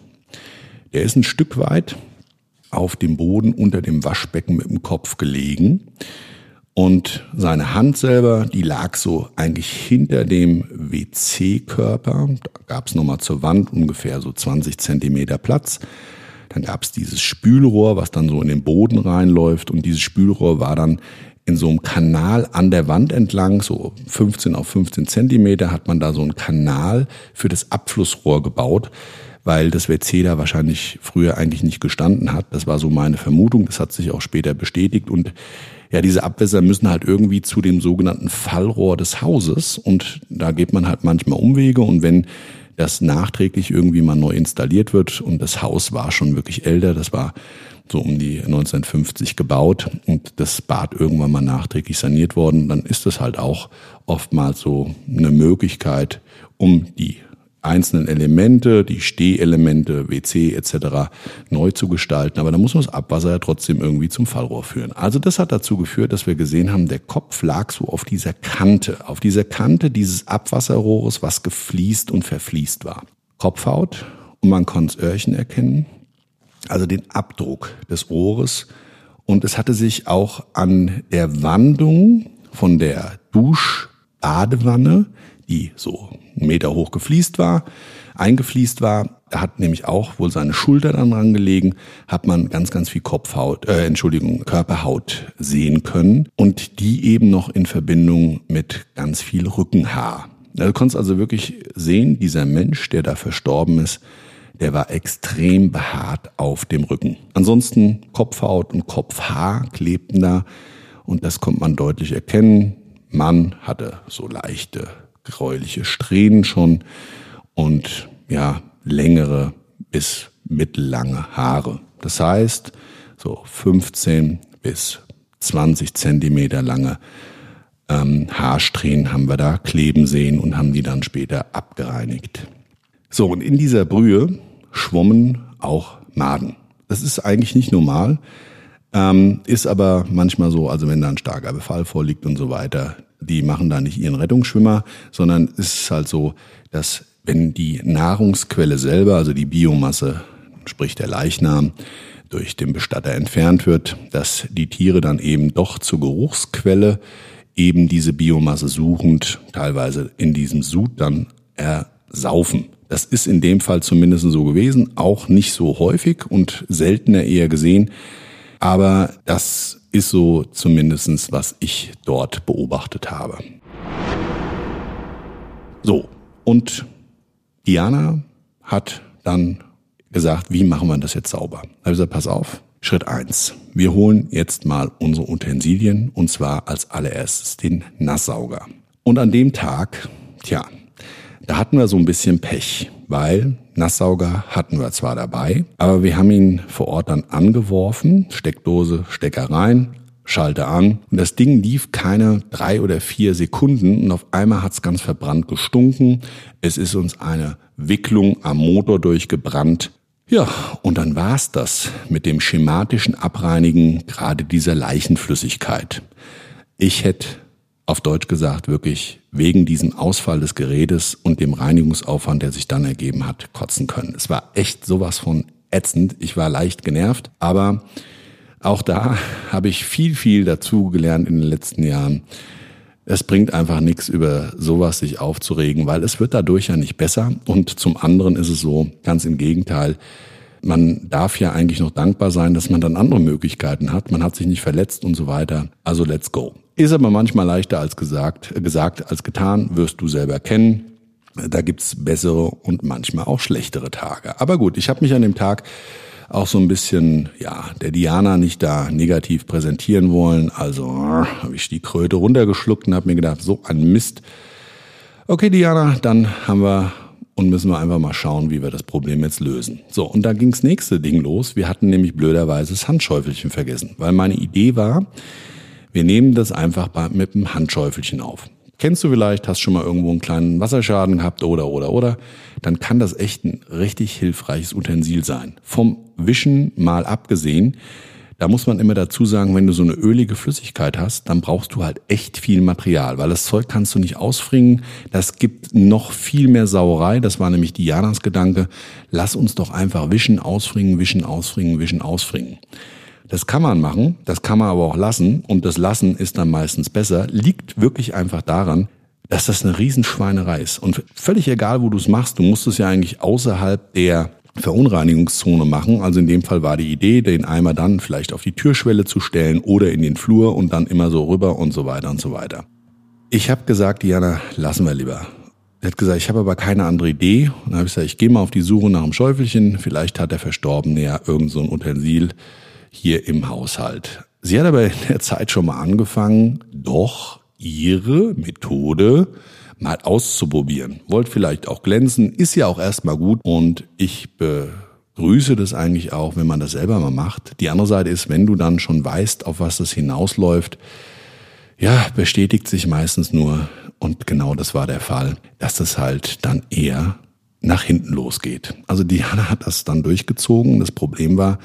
Der ist ein Stück weit auf dem Boden unter dem Waschbecken mit dem Kopf gelegen. Und seine Hand selber, die lag so eigentlich hinter dem WC-Körper. Da gab es nochmal zur Wand ungefähr so 20 Zentimeter Platz. Dann gab es dieses Spülrohr, was dann so in den Boden reinläuft. Und dieses Spülrohr war dann in so einem Kanal an der Wand entlang, so 15 auf 15 Zentimeter, hat man da so einen Kanal für das Abflussrohr gebaut, weil das WC da wahrscheinlich früher eigentlich nicht gestanden hat. Das war so meine Vermutung. Das hat sich auch später bestätigt. Und ja, diese Abwässer müssen halt irgendwie zu dem sogenannten Fallrohr des Hauses. Und da geht man halt manchmal Umwege. Und wenn das nachträglich irgendwie mal neu installiert wird und das Haus war schon wirklich älter, das war so um die 1950 gebaut und das Bad irgendwann mal nachträglich saniert worden, dann ist das halt auch oftmals so eine Möglichkeit, um die einzelnen Elemente, die Stehelemente, WC etc. neu zu gestalten. Aber da muss man das Abwasser ja trotzdem irgendwie zum Fallrohr führen. Also das hat dazu geführt, dass wir gesehen haben, der Kopf lag so auf dieser Kante, auf dieser Kante dieses Abwasserrohres, was gefliest und verfließt war. Kopfhaut und man konnte das Öhrchen erkennen, also den Abdruck des Ohres. Und es hatte sich auch an der Wandung von der Duschbadewanne, die so Meter hoch gefliest war, eingefliest war, da hat nämlich auch wohl seine Schulter dann dran gelegen, hat man ganz, ganz viel Kopfhaut, äh, Entschuldigung, Körperhaut sehen können und die eben noch in Verbindung mit ganz viel Rückenhaar. Du konntest also wirklich sehen, dieser Mensch, der da verstorben ist, der war extrem behaart auf dem Rücken. Ansonsten Kopfhaut und Kopfhaar klebten da und das konnte man deutlich erkennen. Mann hatte so leichte gräuliche Strähnen schon und ja, längere bis mittellange Haare. Das heißt, so 15 bis 20 Zentimeter lange ähm, Haarsträhnen haben wir da kleben sehen und haben die dann später abgereinigt. So, und in dieser Brühe schwommen auch Maden. Das ist eigentlich nicht normal, ähm, ist aber manchmal so, also wenn da ein starker Befall vorliegt und so weiter, die machen da nicht ihren Rettungsschwimmer, sondern es ist halt so, dass wenn die Nahrungsquelle selber, also die Biomasse, sprich der Leichnam, durch den Bestatter entfernt wird, dass die Tiere dann eben doch zur Geruchsquelle eben diese Biomasse suchend, teilweise in diesem Sud dann ersaufen. Das ist in dem Fall zumindest so gewesen, auch nicht so häufig und seltener eher gesehen. Aber das ist so zumindestens, was ich dort beobachtet habe. So, und Diana hat dann gesagt, wie machen wir das jetzt sauber? Ich gesagt, pass auf, Schritt eins: Wir holen jetzt mal unsere Utensilien und zwar als allererstes den Nasssauger. Und an dem Tag, tja, da hatten wir so ein bisschen Pech, weil Nasssauger hatten wir zwar dabei, aber wir haben ihn vor Ort dann angeworfen, Steckdose, Stecker rein, Schalter an und das Ding lief keine drei oder vier Sekunden und auf einmal hat's ganz verbrannt gestunken. Es ist uns eine Wicklung am Motor durchgebrannt. Ja, und dann war's das mit dem schematischen Abreinigen gerade dieser Leichenflüssigkeit. Ich hätte auf Deutsch gesagt wirklich wegen diesem Ausfall des Gerätes und dem Reinigungsaufwand, der sich dann ergeben hat, kotzen können. Es war echt sowas von ätzend. Ich war leicht genervt, aber auch da habe ich viel, viel dazu gelernt in den letzten Jahren. Es bringt einfach nichts, über sowas sich aufzuregen, weil es wird dadurch ja nicht besser. Und zum anderen ist es so, ganz im Gegenteil, man darf ja eigentlich noch dankbar sein, dass man dann andere Möglichkeiten hat. Man hat sich nicht verletzt und so weiter. Also let's go. Ist aber manchmal leichter als gesagt, gesagt als getan, wirst du selber kennen. Da gibt's bessere und manchmal auch schlechtere Tage. Aber gut, ich habe mich an dem Tag auch so ein bisschen, ja, der Diana nicht da negativ präsentieren wollen. Also äh, habe ich die Kröte runtergeschluckt und habe mir gedacht, so ein Mist. Okay, Diana, dann haben wir und müssen wir einfach mal schauen, wie wir das Problem jetzt lösen. So, und da ging's nächste Ding los. Wir hatten nämlich blöderweise das Handschäufelchen vergessen, weil meine Idee war, wir nehmen das einfach mit dem Handschäufelchen auf. Kennst du vielleicht, hast schon mal irgendwo einen kleinen Wasserschaden gehabt oder oder oder, dann kann das echt ein richtig hilfreiches Utensil sein. Vom Wischen mal abgesehen, da muss man immer dazu sagen, wenn du so eine ölige Flüssigkeit hast, dann brauchst du halt echt viel Material, weil das Zeug kannst du nicht ausfringen. Das gibt noch viel mehr Sauerei. Das war nämlich Dianas Gedanke. Lass uns doch einfach wischen, ausfringen, wischen, ausfringen, wischen, ausfringen. Das kann man machen, das kann man aber auch lassen und das Lassen ist dann meistens besser, liegt wirklich einfach daran, dass das eine Riesenschweinerei ist. Und völlig egal, wo du es machst, du musst es ja eigentlich außerhalb der Verunreinigungszone machen. Also in dem Fall war die Idee, den Eimer dann vielleicht auf die Türschwelle zu stellen oder in den Flur und dann immer so rüber und so weiter und so weiter. Ich habe gesagt, Diana, lassen wir lieber. Er hat gesagt, ich habe aber keine andere Idee. Und dann habe ich gesagt, ich gehe mal auf die Suche nach einem Schäufelchen. Vielleicht hat der Verstorbene ja irgend so ein Utensil hier im Haushalt. Sie hat aber in der Zeit schon mal angefangen, doch ihre Methode mal auszuprobieren. Wollt vielleicht auch glänzen, ist ja auch erstmal gut und ich begrüße das eigentlich auch, wenn man das selber mal macht. Die andere Seite ist, wenn du dann schon weißt, auf was das hinausläuft, ja, bestätigt sich meistens nur, und genau das war der Fall, dass das halt dann eher nach hinten losgeht. Also Diana hat das dann durchgezogen. Das Problem war,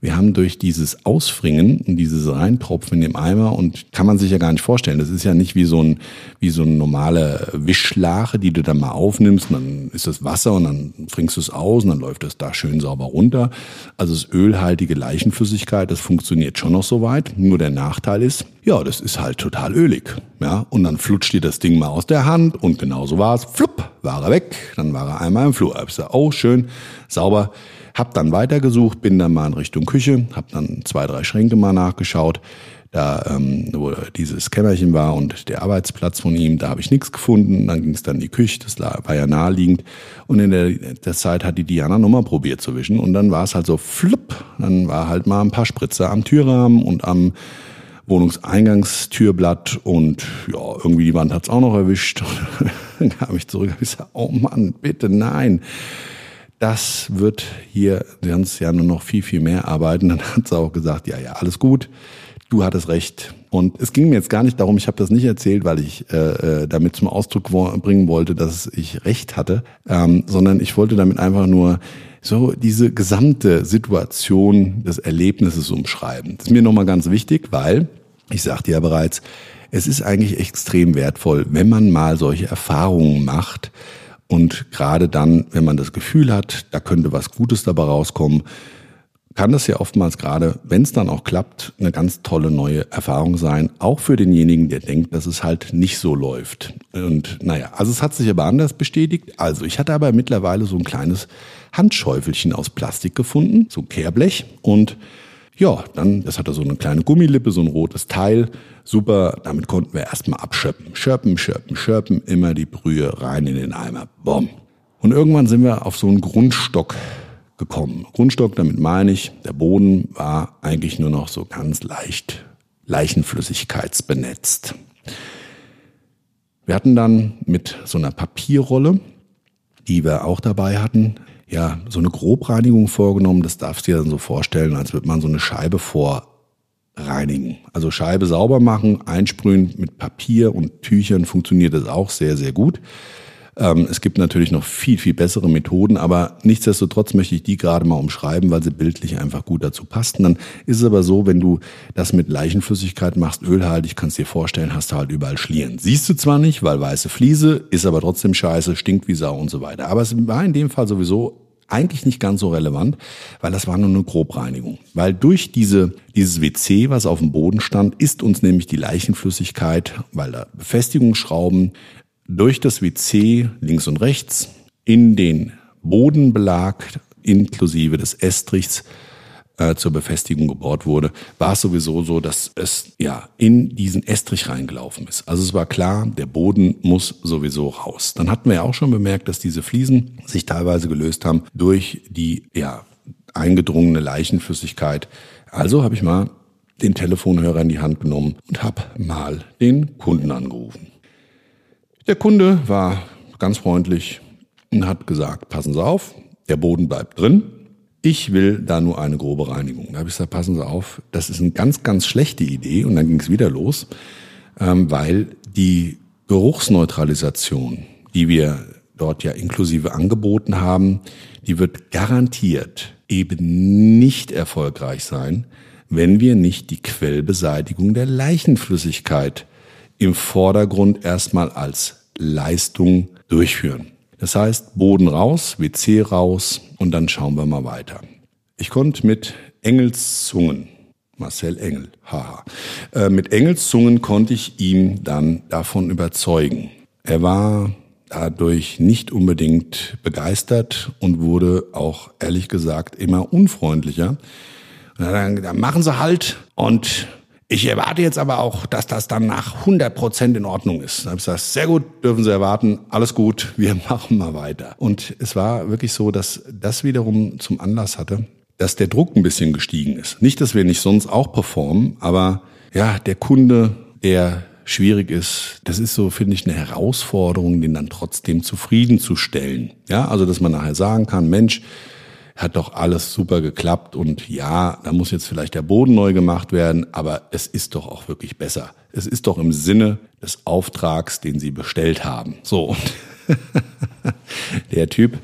wir haben durch dieses Ausfringen und dieses Reintropfen in dem Eimer und kann man sich ja gar nicht vorstellen. Das ist ja nicht wie so ein, wie so eine normale Wischlache, die du dann mal aufnimmst und dann ist das Wasser und dann fringst du es aus und dann läuft das da schön sauber runter. Also das ölhaltige Leichenflüssigkeit, das funktioniert schon noch so weit. Nur der Nachteil ist, ja, das ist halt total ölig. Ja, und dann flutscht dir das Ding mal aus der Hand und genau so war es. Flupp, war er weg. Dann war er einmal im Flur. Ich sag, oh, schön, sauber. Hab dann weitergesucht, bin dann mal in Richtung Küche, hab dann zwei, drei Schränke mal nachgeschaut, da ähm, wo dieses Kämmerchen war und der Arbeitsplatz von ihm, da habe ich nichts gefunden. Dann ging es dann in die Küche, das war ja naheliegend. Und in der, der Zeit hat die Diana nochmal probiert zu wischen und dann war es halt so flupp, dann war halt mal ein paar Spritzer am Türrahmen und am Wohnungseingangstürblatt und ja, irgendwie die Wand hat's auch noch erwischt. dann kam ich zurück und gesagt, oh Mann, bitte nein das wird hier ganz ja nur noch viel, viel mehr arbeiten. Dann hat sie auch gesagt, ja, ja, alles gut, du hattest recht. Und es ging mir jetzt gar nicht darum, ich habe das nicht erzählt, weil ich äh, äh damit zum Ausdruck bringen wollte, dass ich recht hatte, ähm, sondern ich wollte damit einfach nur so diese gesamte Situation des Erlebnisses umschreiben. Das ist mir nochmal ganz wichtig, weil, ich sagte ja bereits, es ist eigentlich extrem wertvoll, wenn man mal solche Erfahrungen macht, und gerade dann, wenn man das Gefühl hat, da könnte was Gutes dabei rauskommen, kann das ja oftmals gerade, wenn es dann auch klappt, eine ganz tolle neue Erfahrung sein. Auch für denjenigen, der denkt, dass es halt nicht so läuft. Und naja, also es hat sich aber anders bestätigt. Also ich hatte aber mittlerweile so ein kleines Handschäufelchen aus Plastik gefunden, so Kehrblech. Und ja, dann, das hatte so eine kleine Gummilippe, so ein rotes Teil. Super, damit konnten wir erstmal abschöppen. Schöppen, schöppen, schöppen, immer die Brühe rein in den Eimer. Boom. Und irgendwann sind wir auf so einen Grundstock gekommen. Grundstock, damit meine ich, der Boden war eigentlich nur noch so ganz leicht leichenflüssigkeitsbenetzt. Wir hatten dann mit so einer Papierrolle, die wir auch dabei hatten, ja, so eine Grobreinigung vorgenommen. Das darfst du dir dann so vorstellen, als würde man so eine Scheibe vorreinigen. Also Scheibe sauber machen, einsprühen mit Papier und Tüchern funktioniert das auch sehr, sehr gut. Ähm, es gibt natürlich noch viel, viel bessere Methoden, aber nichtsdestotrotz möchte ich die gerade mal umschreiben, weil sie bildlich einfach gut dazu passten. Dann ist es aber so, wenn du das mit Leichenflüssigkeit machst, ölhaltig, kannst dir vorstellen, hast du halt überall Schlieren. Siehst du zwar nicht, weil weiße Fliese, ist aber trotzdem scheiße, stinkt wie Sau und so weiter. Aber es war in dem Fall sowieso eigentlich nicht ganz so relevant, weil das war nur eine Grobreinigung. Weil durch diese, dieses WC, was auf dem Boden stand, ist uns nämlich die Leichenflüssigkeit, weil da Befestigungsschrauben durch das WC links und rechts in den Bodenbelag inklusive des Estrichs äh, zur Befestigung gebohrt wurde, war es sowieso so, dass es ja in diesen Estrich reingelaufen ist. Also es war klar, der Boden muss sowieso raus. Dann hatten wir ja auch schon bemerkt, dass diese Fliesen sich teilweise gelöst haben durch die ja eingedrungene Leichenflüssigkeit. Also habe ich mal den Telefonhörer in die Hand genommen und habe mal den Kunden angerufen. Der Kunde war ganz freundlich und hat gesagt, passen Sie auf, der Boden bleibt drin. Ich will da nur eine grobe Reinigung. Da habe ich gesagt, passen Sie auf, das ist eine ganz, ganz schlechte Idee. Und dann ging es wieder los, ähm, weil die Geruchsneutralisation, die wir dort ja inklusive angeboten haben, die wird garantiert eben nicht erfolgreich sein, wenn wir nicht die Quellbeseitigung der Leichenflüssigkeit im Vordergrund erstmal als Leistung durchführen. Das heißt, Boden raus, WC raus und dann schauen wir mal weiter. Ich konnte mit Engelszungen, Marcel Engel, haha, äh, mit Engelszungen konnte ich ihm dann davon überzeugen. Er war dadurch nicht unbedingt begeistert und wurde auch ehrlich gesagt immer unfreundlicher. Dann, dann machen Sie halt und ich erwarte jetzt aber auch, dass das dann nach 100 Prozent in Ordnung ist. Da habe ich gesagt, sehr gut, dürfen Sie erwarten, alles gut, wir machen mal weiter. Und es war wirklich so, dass das wiederum zum Anlass hatte, dass der Druck ein bisschen gestiegen ist. Nicht, dass wir nicht sonst auch performen, aber ja, der Kunde, der schwierig ist, das ist so, finde ich, eine Herausforderung, den dann trotzdem zufriedenzustellen. Ja, also, dass man nachher sagen kann, Mensch, hat doch alles super geklappt und ja, da muss jetzt vielleicht der Boden neu gemacht werden, aber es ist doch auch wirklich besser. Es ist doch im Sinne des Auftrags, den Sie bestellt haben. So, und der Typ,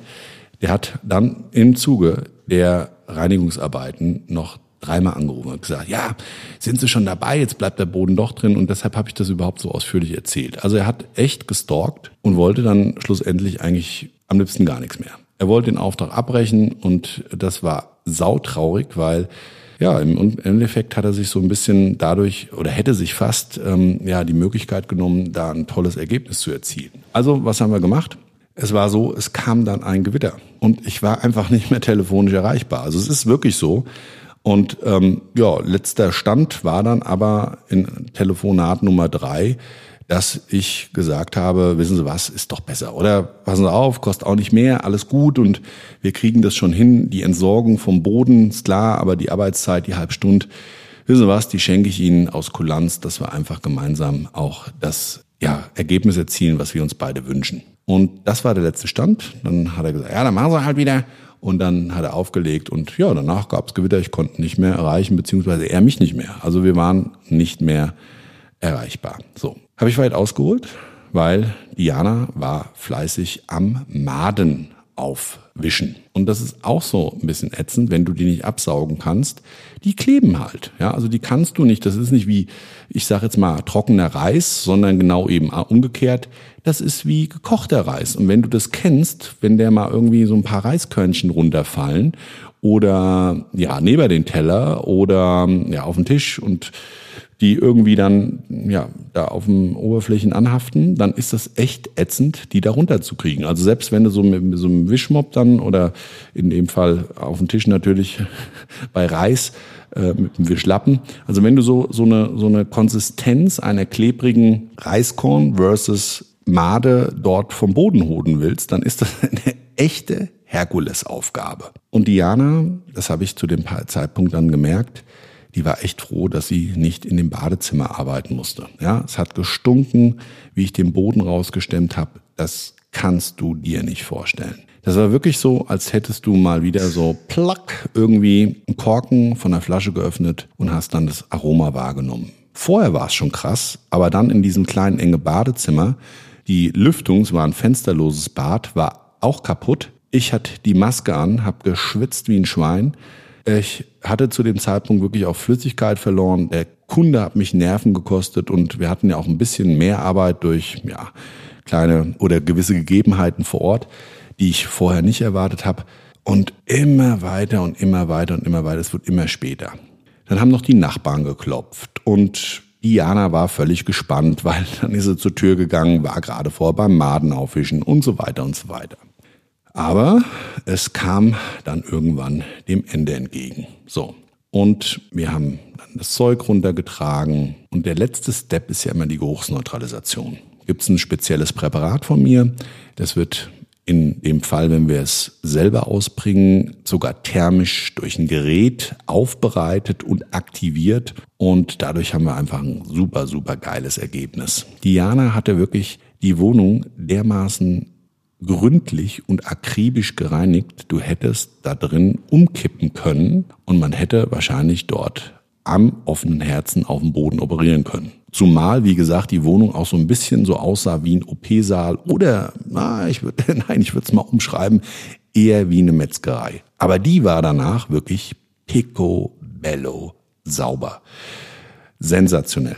der hat dann im Zuge der Reinigungsarbeiten noch dreimal angerufen und gesagt, ja, sind Sie schon dabei, jetzt bleibt der Boden doch drin und deshalb habe ich das überhaupt so ausführlich erzählt. Also er hat echt gestalkt und wollte dann schlussendlich eigentlich am liebsten gar nichts mehr. Er wollte den Auftrag abbrechen und das war sautraurig, weil ja, im Endeffekt hat er sich so ein bisschen dadurch oder hätte sich fast ähm, ja die Möglichkeit genommen, da ein tolles Ergebnis zu erzielen. Also, was haben wir gemacht? Es war so, es kam dann ein Gewitter und ich war einfach nicht mehr telefonisch erreichbar. Also es ist wirklich so. Und ähm, ja, letzter Stand war dann aber in Telefonat Nummer drei, dass ich gesagt habe, wissen Sie was, ist doch besser, oder? Passen Sie auf, kostet auch nicht mehr, alles gut und wir kriegen das schon hin. Die Entsorgung vom Boden ist klar, aber die Arbeitszeit, die Halbstunde, wissen Sie was, die schenke ich Ihnen aus Kulanz, dass wir einfach gemeinsam auch das ja, Ergebnis erzielen, was wir uns beide wünschen. Und das war der letzte Stand. Dann hat er gesagt, ja, dann machen Sie halt wieder. Und dann hat er aufgelegt und ja, danach gab es Gewitter. Ich konnte nicht mehr erreichen, beziehungsweise er mich nicht mehr. Also wir waren nicht mehr erreichbar. So, habe ich weit ausgeholt, weil Diana war fleißig am Maden aufwischen. Und das ist auch so ein bisschen ätzend, wenn du die nicht absaugen kannst. Die kleben halt. Ja, also die kannst du nicht. Das ist nicht wie, ich sage jetzt mal, trockener Reis, sondern genau eben umgekehrt. Das ist wie gekochter Reis. Und wenn du das kennst, wenn der mal irgendwie so ein paar Reiskörnchen runterfallen oder ja, neben den Teller oder ja, auf den Tisch und die irgendwie dann ja da auf dem Oberflächen anhaften, dann ist das echt ätzend, die da runterzukriegen. Also selbst wenn du so mit so einem Wischmopp dann oder in dem Fall auf dem Tisch natürlich bei Reis äh, mit dem Wischlappen, also wenn du so so eine so eine Konsistenz einer klebrigen Reiskorn versus Made dort vom Boden hoden willst, dann ist das eine echte Herkulesaufgabe. Und Diana, das habe ich zu dem Zeitpunkt dann gemerkt, die war echt froh, dass sie nicht in dem Badezimmer arbeiten musste. Ja, es hat gestunken, wie ich den Boden rausgestemmt habe. Das kannst du dir nicht vorstellen. Das war wirklich so, als hättest du mal wieder so plack irgendwie einen Korken von der Flasche geöffnet und hast dann das Aroma wahrgenommen. Vorher war es schon krass, aber dann in diesem kleinen enge Badezimmer, die Lüftung, es war ein fensterloses Bad, war auch kaputt. Ich hatte die Maske an, habe geschwitzt wie ein Schwein ich hatte zu dem Zeitpunkt wirklich auch Flüssigkeit verloren. Der Kunde hat mich Nerven gekostet und wir hatten ja auch ein bisschen mehr Arbeit durch ja, kleine oder gewisse Gegebenheiten vor Ort, die ich vorher nicht erwartet habe. Und immer weiter und immer weiter und immer weiter. Es wird immer später. Dann haben noch die Nachbarn geklopft und Diana war völlig gespannt, weil dann ist sie zur Tür gegangen, war gerade vor beim Maden aufwischen und so weiter und so weiter. Aber es kam dann irgendwann dem Ende entgegen. So. Und wir haben dann das Zeug runtergetragen. Und der letzte Step ist ja immer die Geruchsneutralisation. Gibt es ein spezielles Präparat von mir? Das wird in dem Fall, wenn wir es selber ausbringen, sogar thermisch durch ein Gerät aufbereitet und aktiviert. Und dadurch haben wir einfach ein super, super geiles Ergebnis. Diana hatte wirklich die Wohnung dermaßen gründlich und akribisch gereinigt. Du hättest da drin umkippen können und man hätte wahrscheinlich dort am offenen Herzen auf dem Boden operieren können. Zumal, wie gesagt, die Wohnung auch so ein bisschen so aussah wie ein OP-Saal oder, na, ich würde, nein, ich würde es mal umschreiben, eher wie eine Metzgerei. Aber die war danach wirklich picobello sauber. Sensationell.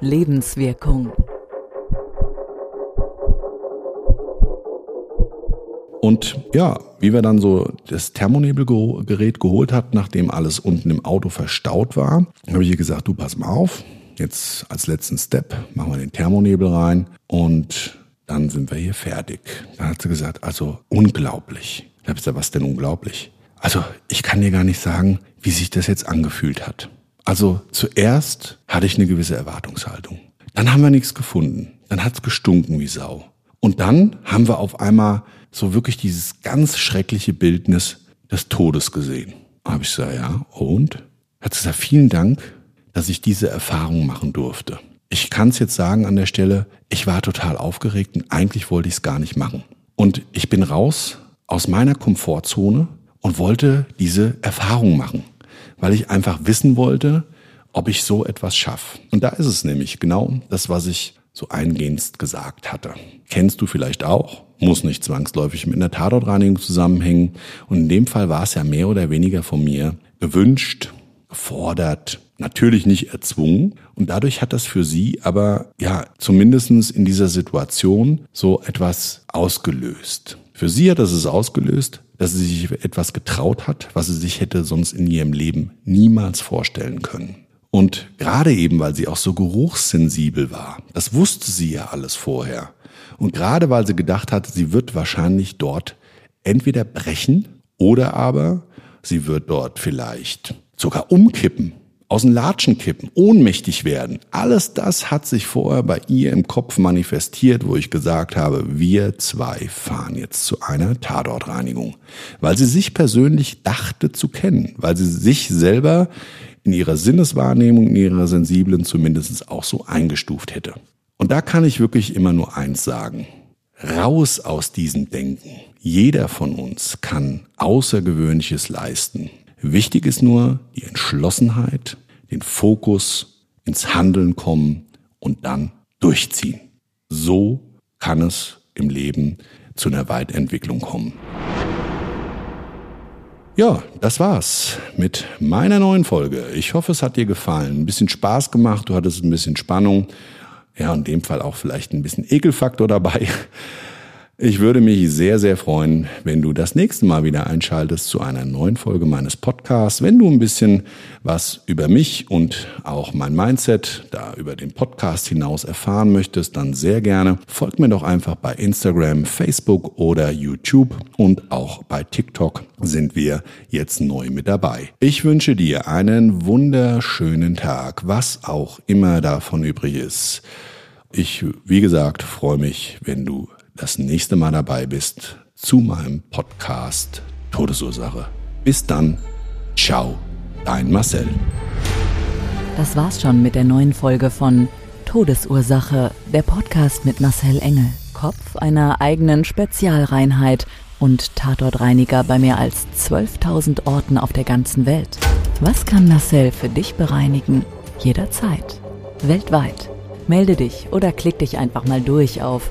Lebenswirkung. Und ja, wie wir dann so das Thermonebelgerät geholt hatten, nachdem alles unten im Auto verstaut war, habe ich ihr gesagt, du pass mal auf, jetzt als letzten Step machen wir den Thermonebel rein und dann sind wir hier fertig. Dann hat sie gesagt, also unglaublich. Da habe ich gesagt, was denn unglaublich? Also ich kann dir gar nicht sagen, wie sich das jetzt angefühlt hat. Also zuerst hatte ich eine gewisse Erwartungshaltung. Dann haben wir nichts gefunden. Dann hat's gestunken wie Sau. Und dann haben wir auf einmal so wirklich dieses ganz schreckliche Bildnis des Todes gesehen. Habe ich gesagt, ja, und? Hat gesagt, vielen Dank, dass ich diese Erfahrung machen durfte. Ich kann es jetzt sagen an der Stelle, ich war total aufgeregt und eigentlich wollte ich es gar nicht machen. Und ich bin raus aus meiner Komfortzone und wollte diese Erfahrung machen, weil ich einfach wissen wollte, ob ich so etwas schaffe. Und da ist es nämlich genau das, was ich so eingehend gesagt hatte. Kennst du vielleicht auch, muss nicht zwangsläufig mit einer Tatortreinigung zusammenhängen. Und in dem Fall war es ja mehr oder weniger von mir gewünscht, gefordert, natürlich nicht erzwungen. Und dadurch hat das für sie aber ja zumindestens in dieser Situation so etwas ausgelöst. Für sie hat das es ausgelöst, dass sie sich etwas getraut hat, was sie sich hätte sonst in ihrem Leben niemals vorstellen können. Und gerade eben, weil sie auch so geruchssensibel war, das wusste sie ja alles vorher. Und gerade weil sie gedacht hat, sie wird wahrscheinlich dort entweder brechen oder aber sie wird dort vielleicht sogar umkippen, aus den Latschen kippen, ohnmächtig werden. Alles das hat sich vorher bei ihr im Kopf manifestiert, wo ich gesagt habe, wir zwei fahren jetzt zu einer Tatortreinigung. Weil sie sich persönlich dachte zu kennen, weil sie sich selber in ihrer Sinneswahrnehmung, in ihrer sensiblen zumindest auch so eingestuft hätte. Und da kann ich wirklich immer nur eins sagen. Raus aus diesem Denken. Jeder von uns kann Außergewöhnliches leisten. Wichtig ist nur die Entschlossenheit, den Fokus, ins Handeln kommen und dann durchziehen. So kann es im Leben zu einer Weiterentwicklung kommen. Ja, das war's mit meiner neuen Folge. Ich hoffe, es hat dir gefallen. Ein bisschen Spaß gemacht, du hattest ein bisschen Spannung. Ja, in dem Fall auch vielleicht ein bisschen Ekelfaktor dabei. Ich würde mich sehr, sehr freuen, wenn du das nächste Mal wieder einschaltest zu einer neuen Folge meines Podcasts. Wenn du ein bisschen was über mich und auch mein Mindset da über den Podcast hinaus erfahren möchtest, dann sehr gerne. Folg mir doch einfach bei Instagram, Facebook oder YouTube und auch bei TikTok sind wir jetzt neu mit dabei. Ich wünsche dir einen wunderschönen Tag, was auch immer davon übrig ist. Ich, wie gesagt, freue mich, wenn du das nächste Mal dabei bist zu meinem Podcast Todesursache. Bis dann. Ciao, dein Marcel. Das war's schon mit der neuen Folge von Todesursache, der Podcast mit Marcel Engel, Kopf einer eigenen Spezialreinheit und Tatortreiniger bei mehr als 12.000 Orten auf der ganzen Welt. Was kann Marcel für dich bereinigen? Jederzeit. Weltweit. Melde dich oder klick dich einfach mal durch auf